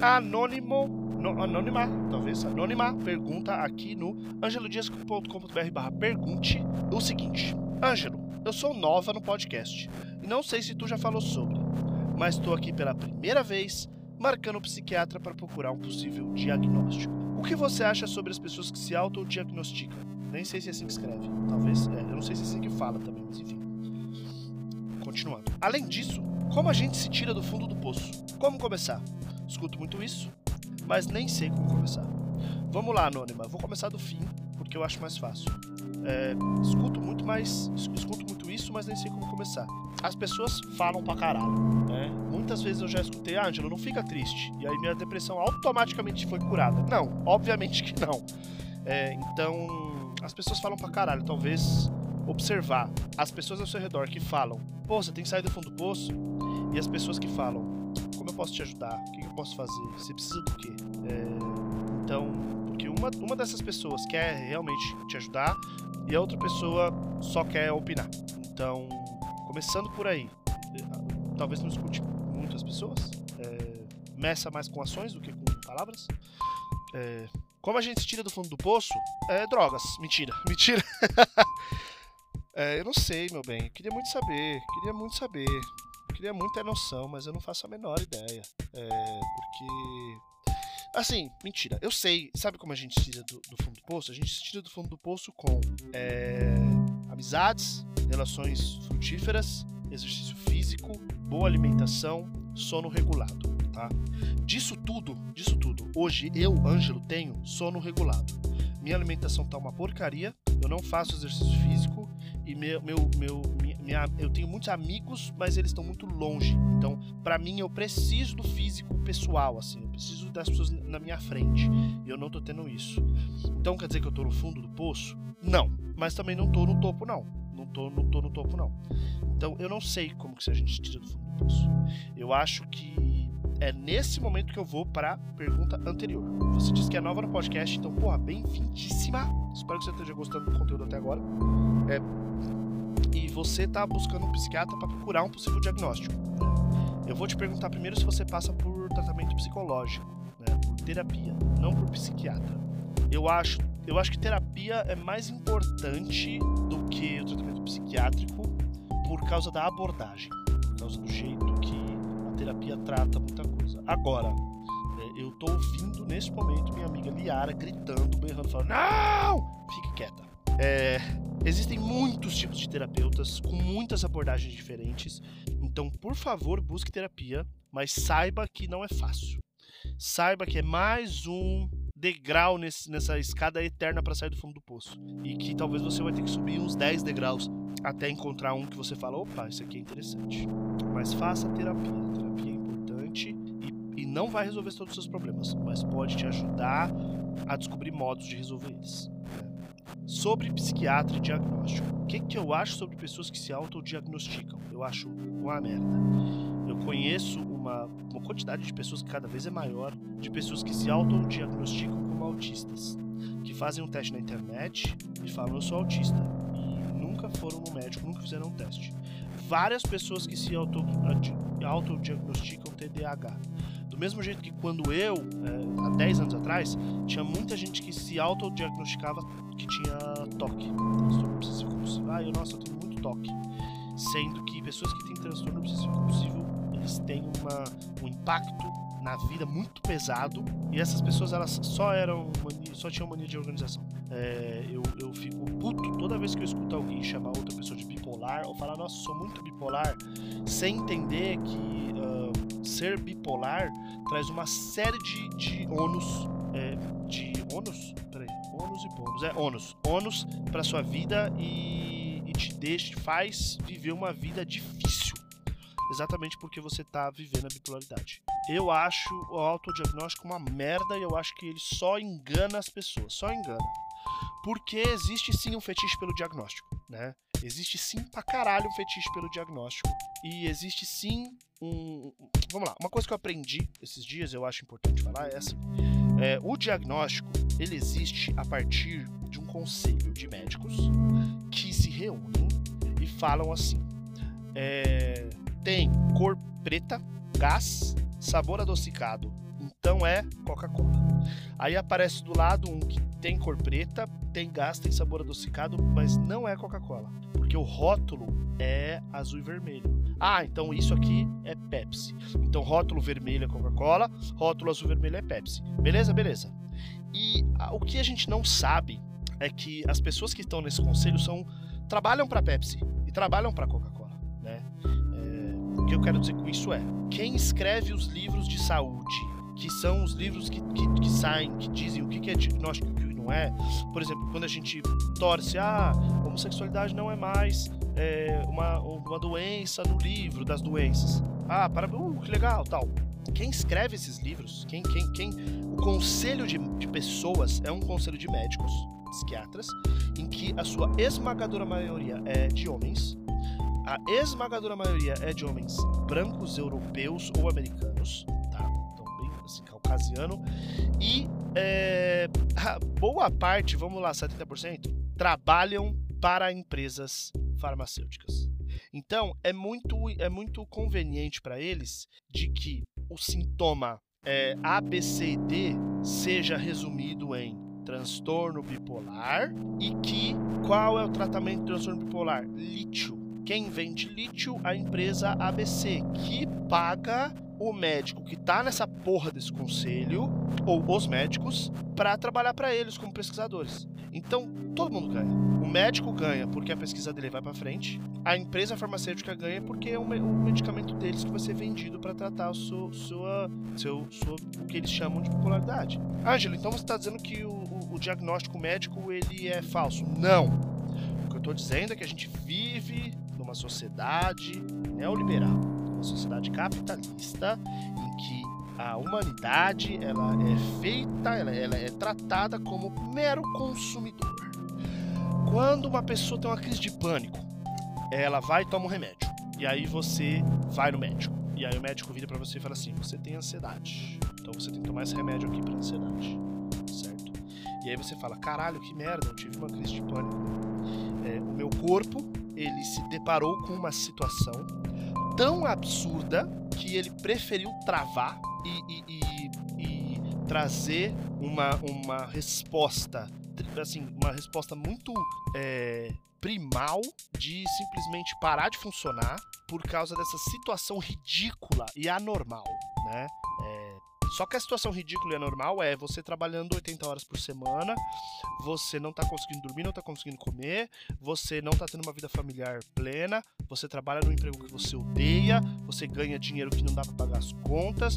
Anônimo, no, anônima, talvez, anônima, pergunta aqui no angelodias.com.br barra pergunte o seguinte. Ângelo, eu sou nova no podcast e não sei se tu já falou sobre, mas estou aqui pela primeira vez marcando o psiquiatra para procurar um possível diagnóstico. O que você acha sobre as pessoas que se autodiagnosticam? Nem sei se é assim que escreve. Talvez, é, eu não sei se é assim que fala também, mas enfim. Continuando. Além disso, como a gente se tira do fundo do poço? Como começar? Escuto muito isso, mas nem sei como começar. Vamos lá, Anônima. Vou começar do fim, porque eu acho mais fácil. É, escuto muito mais. Escuto muito isso, mas nem sei como começar. As pessoas falam pra caralho. Né? Muitas vezes eu já escutei, Ângelo, não fica triste. E aí minha depressão automaticamente foi curada. Não, obviamente que não. É, então, as pessoas falam pra caralho. Talvez observar as pessoas ao seu redor que falam, pô, você tem que sair do fundo do poço. E as pessoas que falam, posso te ajudar? O que eu posso fazer? Você precisa do quê? É, então, porque uma, uma dessas pessoas quer realmente te ajudar e a outra pessoa só quer opinar. Então, começando por aí, talvez não escute muitas pessoas, é, meça mais com ações do que com palavras. É, como a gente se tira do fundo do poço? É drogas. Mentira, mentira. é, eu não sei, meu bem. Queria muito saber. Queria muito saber. Queria muito ter noção, mas eu não faço a menor ideia. É, porque. Assim, mentira. Eu sei. Sabe como a gente se tira do, do fundo do poço? A gente se tira do fundo do poço com é, amizades, relações frutíferas, exercício físico, boa alimentação, sono regulado, tá? Disso tudo, disso tudo, hoje eu, Ângelo, tenho sono regulado. Minha alimentação tá uma porcaria, eu não faço exercício físico e meu, meu, meu minha, eu tenho muitos amigos, mas eles estão muito longe. Então, para mim, eu preciso do físico pessoal, assim, eu preciso das pessoas na minha frente. E eu não tô tendo isso. Então, quer dizer que eu tô no fundo do poço? Não, mas também não tô no topo, não. Não tô, não tô no topo, não. Então, eu não sei como que a gente tira do fundo do poço. Eu acho que é nesse momento que eu vou para a pergunta anterior. Você disse que é nova no podcast, então, porra, bem-vindíssima. Espero que você esteja gostando do conteúdo até agora. É, você está buscando um psiquiatra para procurar um possível diagnóstico. Eu vou te perguntar primeiro se você passa por tratamento psicológico, né, por terapia, não por psiquiatra. Eu acho, eu acho que terapia é mais importante do que o tratamento psiquiátrico por causa da abordagem, por causa do jeito que a terapia trata muita coisa. Agora, é, eu tô ouvindo nesse momento minha amiga Liara gritando, berrando, falando: Não! Fique quieta. É, existem muitos tipos de terapeutas com muitas abordagens diferentes, então por favor busque terapia, mas saiba que não é fácil. Saiba que é mais um degrau nesse, nessa escada eterna para sair do fundo do poço. E que talvez você vai ter que subir uns 10 degraus até encontrar um que você fala: opa, isso aqui é interessante. Mas faça terapia. Terapia é importante e, e não vai resolver todos os seus problemas, mas pode te ajudar a descobrir modos de resolver eles. Sobre psiquiatra e diagnóstico. O que, que eu acho sobre pessoas que se autodiagnosticam? Eu acho uma merda. Eu conheço uma, uma quantidade de pessoas que cada vez é maior, de pessoas que se autodiagnosticam como autistas. Que fazem um teste na internet e falam eu sou autista. E nunca foram no médico, nunca fizeram um teste. Várias pessoas que se autodiagnosticam TDAH. Do mesmo jeito que quando eu, é, há 10 anos atrás, tinha muita gente que se autodiagnosticava que tinha toque, transtorno obsessivo compulsivo. Ah, eu, nossa, eu tenho muito toque. Sendo que pessoas que têm transtorno obsessivo compulsivo, eles têm uma, um impacto na vida muito pesado e essas pessoas elas só eram mania, só tinham mania de organização. É, eu, eu fico puto toda vez que eu escuto alguém chamar outra pessoa de bipolar ou falar, nossa, sou muito bipolar, sem entender que ser bipolar traz uma série de, de ônus. É, de ônus? Peraí, ônus e bônus. É, ônus. ônus pra sua vida e, e te deixa, faz viver uma vida difícil. Exatamente porque você tá vivendo a bipolaridade. Eu acho o autodiagnóstico uma merda e eu acho que ele só engana as pessoas. Só engana. Porque existe sim um fetiche pelo diagnóstico, né? Existe sim pra caralho um fetiche pelo diagnóstico. E existe sim um. Vamos lá, uma coisa que eu aprendi esses dias, eu acho importante falar, é. É, o diagnóstico ele existe a partir de um conselho de médicos que se reúnem e falam assim: é, tem cor preta, gás, sabor adocicado. Então é Coca-Cola. Aí aparece do lado um que tem cor preta, tem gás, tem sabor adocicado, mas não é Coca-Cola. Porque o rótulo é azul e vermelho. Ah, então isso aqui é Pepsi. Então rótulo vermelho é Coca-Cola, rótulo azul e vermelho é Pepsi. Beleza? Beleza. E a, o que a gente não sabe é que as pessoas que estão nesse conselho são trabalham para Pepsi e trabalham para Coca-Cola, né? É, o que eu quero dizer com isso é quem escreve os livros de saúde, que são os livros que, que, que saem, que dizem o que é diagnóstico que é. Por exemplo, quando a gente torce, ah, homossexualidade não é mais é, uma, uma doença no livro das doenças. Ah, para, uh, que legal, tal. Quem escreve esses livros, quem, quem, quem, o conselho de, de pessoas é um conselho de médicos, psiquiatras, em que a sua esmagadora maioria é de homens. A esmagadora maioria é de homens brancos, europeus ou americanos, tá? Então, bem assim, caucasiano. E é, boa parte, vamos lá, 70%, trabalham para empresas farmacêuticas. Então, é muito, é muito conveniente para eles de que o sintoma é, A, B, C e D seja resumido em transtorno bipolar e que qual é o tratamento de transtorno bipolar? Lítio. Quem vende lítio? A empresa ABC, que paga o médico que está nessa porra desse conselho, ou os médicos, para trabalhar para eles como pesquisadores. Então, todo mundo ganha. O médico ganha porque a pesquisa dele vai para frente, a empresa farmacêutica ganha porque é o medicamento deles que vai ser vendido para tratar o seu, sua, seu, o que eles chamam de popularidade. Ângelo, então você está dizendo que o, o, o diagnóstico médico ele é falso? Não. O que eu estou dizendo é que a gente vive numa sociedade neoliberal uma sociedade capitalista em que a humanidade ela é feita, ela, ela é tratada como mero consumidor. Quando uma pessoa tem uma crise de pânico, ela vai e toma um remédio. E aí você vai no médico. E aí o médico vira para você e fala assim: você tem ansiedade. Então você tem que tomar esse remédio aqui para ansiedade. Certo? E aí você fala: caralho, que merda, eu tive uma crise de pânico. É, o meu corpo ele se deparou com uma situação tão absurda que ele preferiu travar e, e, e, e trazer uma, uma resposta, assim, uma resposta muito é, primal de simplesmente parar de funcionar por causa dessa situação ridícula e anormal, né? Só que a situação ridícula e anormal é você trabalhando 80 horas por semana, você não tá conseguindo dormir, não tá conseguindo comer, você não tá tendo uma vida familiar plena, você trabalha num emprego que você odeia, você ganha dinheiro que não dá para pagar as contas,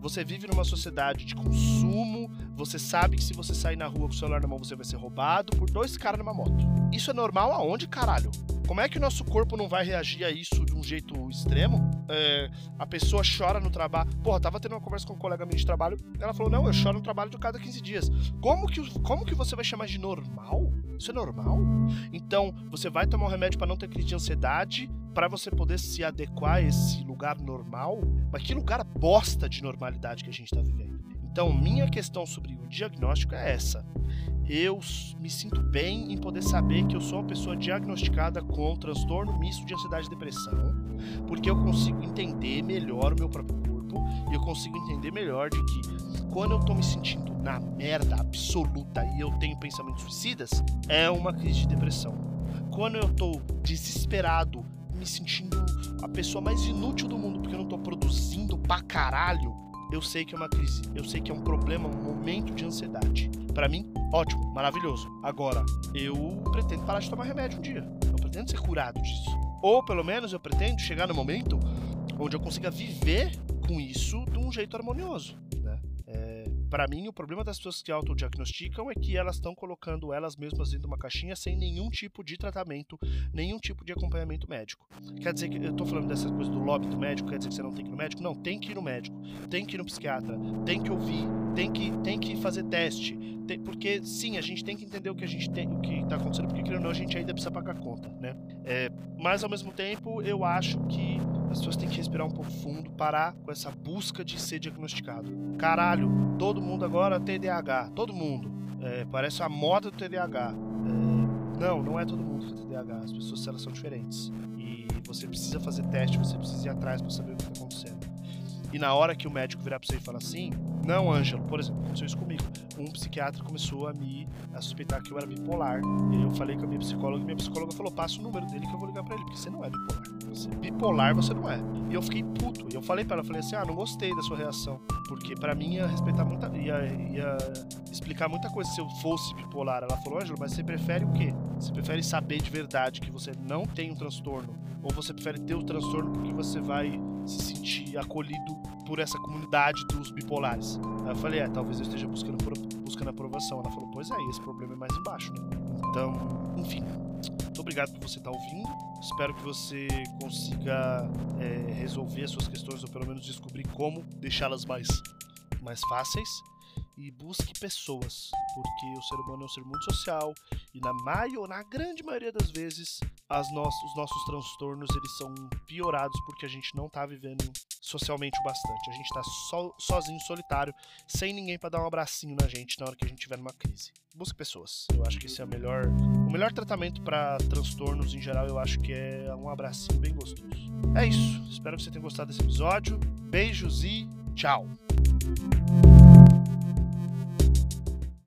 você vive numa sociedade de consumo, você sabe que se você sair na rua com o celular na mão você vai ser roubado por dois caras numa moto. Isso é normal aonde, caralho? Como é que o nosso corpo não vai reagir a isso de um jeito extremo? É, a pessoa chora no trabalho. Porra, tava tendo uma conversa com um colega meu de trabalho. Ela falou: Não, eu choro no trabalho de cada 15 dias. Como que, como que você vai chamar de normal? Isso é normal? Então, você vai tomar um remédio para não ter crise de ansiedade, para você poder se adequar a esse lugar normal. Mas que lugar bosta de normalidade que a gente tá vivendo. Então, minha questão sobre o diagnóstico é essa eu me sinto bem em poder saber que eu sou uma pessoa diagnosticada com transtorno misto de ansiedade e depressão, porque eu consigo entender melhor o meu próprio corpo e eu consigo entender melhor de que quando eu tô me sentindo na merda absoluta e eu tenho pensamentos suicidas, é uma crise de depressão. Quando eu tô desesperado, me sentindo a pessoa mais inútil do mundo porque eu não tô produzindo pra caralho, eu sei que é uma crise, eu sei que é um problema, um momento de ansiedade. Para mim, ótimo, maravilhoso. Agora, eu pretendo parar de tomar remédio um dia. Eu pretendo ser curado disso. Ou pelo menos eu pretendo chegar no momento onde eu consiga viver com isso de um jeito harmonioso para mim, o problema das pessoas que autodiagnosticam é que elas estão colocando elas mesmas dentro de uma caixinha sem nenhum tipo de tratamento, nenhum tipo de acompanhamento médico. Quer dizer que eu tô falando dessa coisa do lobby do médico, quer dizer que você não tem que ir no médico? Não, tem que ir no médico, tem que ir no psiquiatra, tem que ouvir, tem que, tem que fazer teste, tem, porque sim, a gente tem que entender o que a gente tem, o que tá acontecendo, porque querendo ou não, a gente ainda precisa pagar conta, né? É, mas ao mesmo tempo, eu acho que as pessoas têm que respirar um pouco fundo, parar com essa busca de ser diagnosticado. Caralho, todo mundo agora TDAH, todo mundo. É, parece a moda do TDAH. É, não, não é todo mundo que tem TDAH, as pessoas elas são diferentes. E você precisa fazer teste, você precisa ir atrás para saber o que está acontecendo. E na hora que o médico virar pra você e falar assim, não, Ângelo, por exemplo, aconteceu isso comigo. Um psiquiatra começou a me a suspeitar que eu era bipolar. E eu falei com a minha psicóloga e minha psicóloga falou: passa o número dele que eu vou ligar pra ele, porque você não é bipolar. Bipolar você não é. E eu fiquei puto. E eu falei para ela, falei assim: ah, não gostei da sua reação. Porque para mim ia respeitar muita. Ia, ia explicar muita coisa se eu fosse bipolar. Ela falou, Ângelo, mas você prefere o quê? Você prefere saber de verdade que você não tem um transtorno? Ou você prefere ter o transtorno porque você vai se sentir acolhido por essa comunidade dos bipolares? Aí eu falei, é, talvez eu esteja buscando, buscando aprovação. Ela falou, pois é, esse problema é mais embaixo, né? Então, enfim. Muito obrigado por você estar ouvindo. Espero que você consiga é, resolver as suas questões ou pelo menos descobrir como deixá-las mais, mais fáceis e busque pessoas, porque o ser humano é um ser muito social e na maior, na grande maioria das vezes, as no os nossos transtornos eles são piorados porque a gente não está vivendo socialmente o bastante. A gente está so, sozinho, solitário, sem ninguém para dar um abracinho na gente na hora que a gente estiver numa crise. Busque pessoas. Eu acho que esse é o melhor, o melhor tratamento para transtornos em geral. Eu acho que é um abracinho bem gostoso. É isso. Espero que você tenha gostado desse episódio. Beijos e tchau.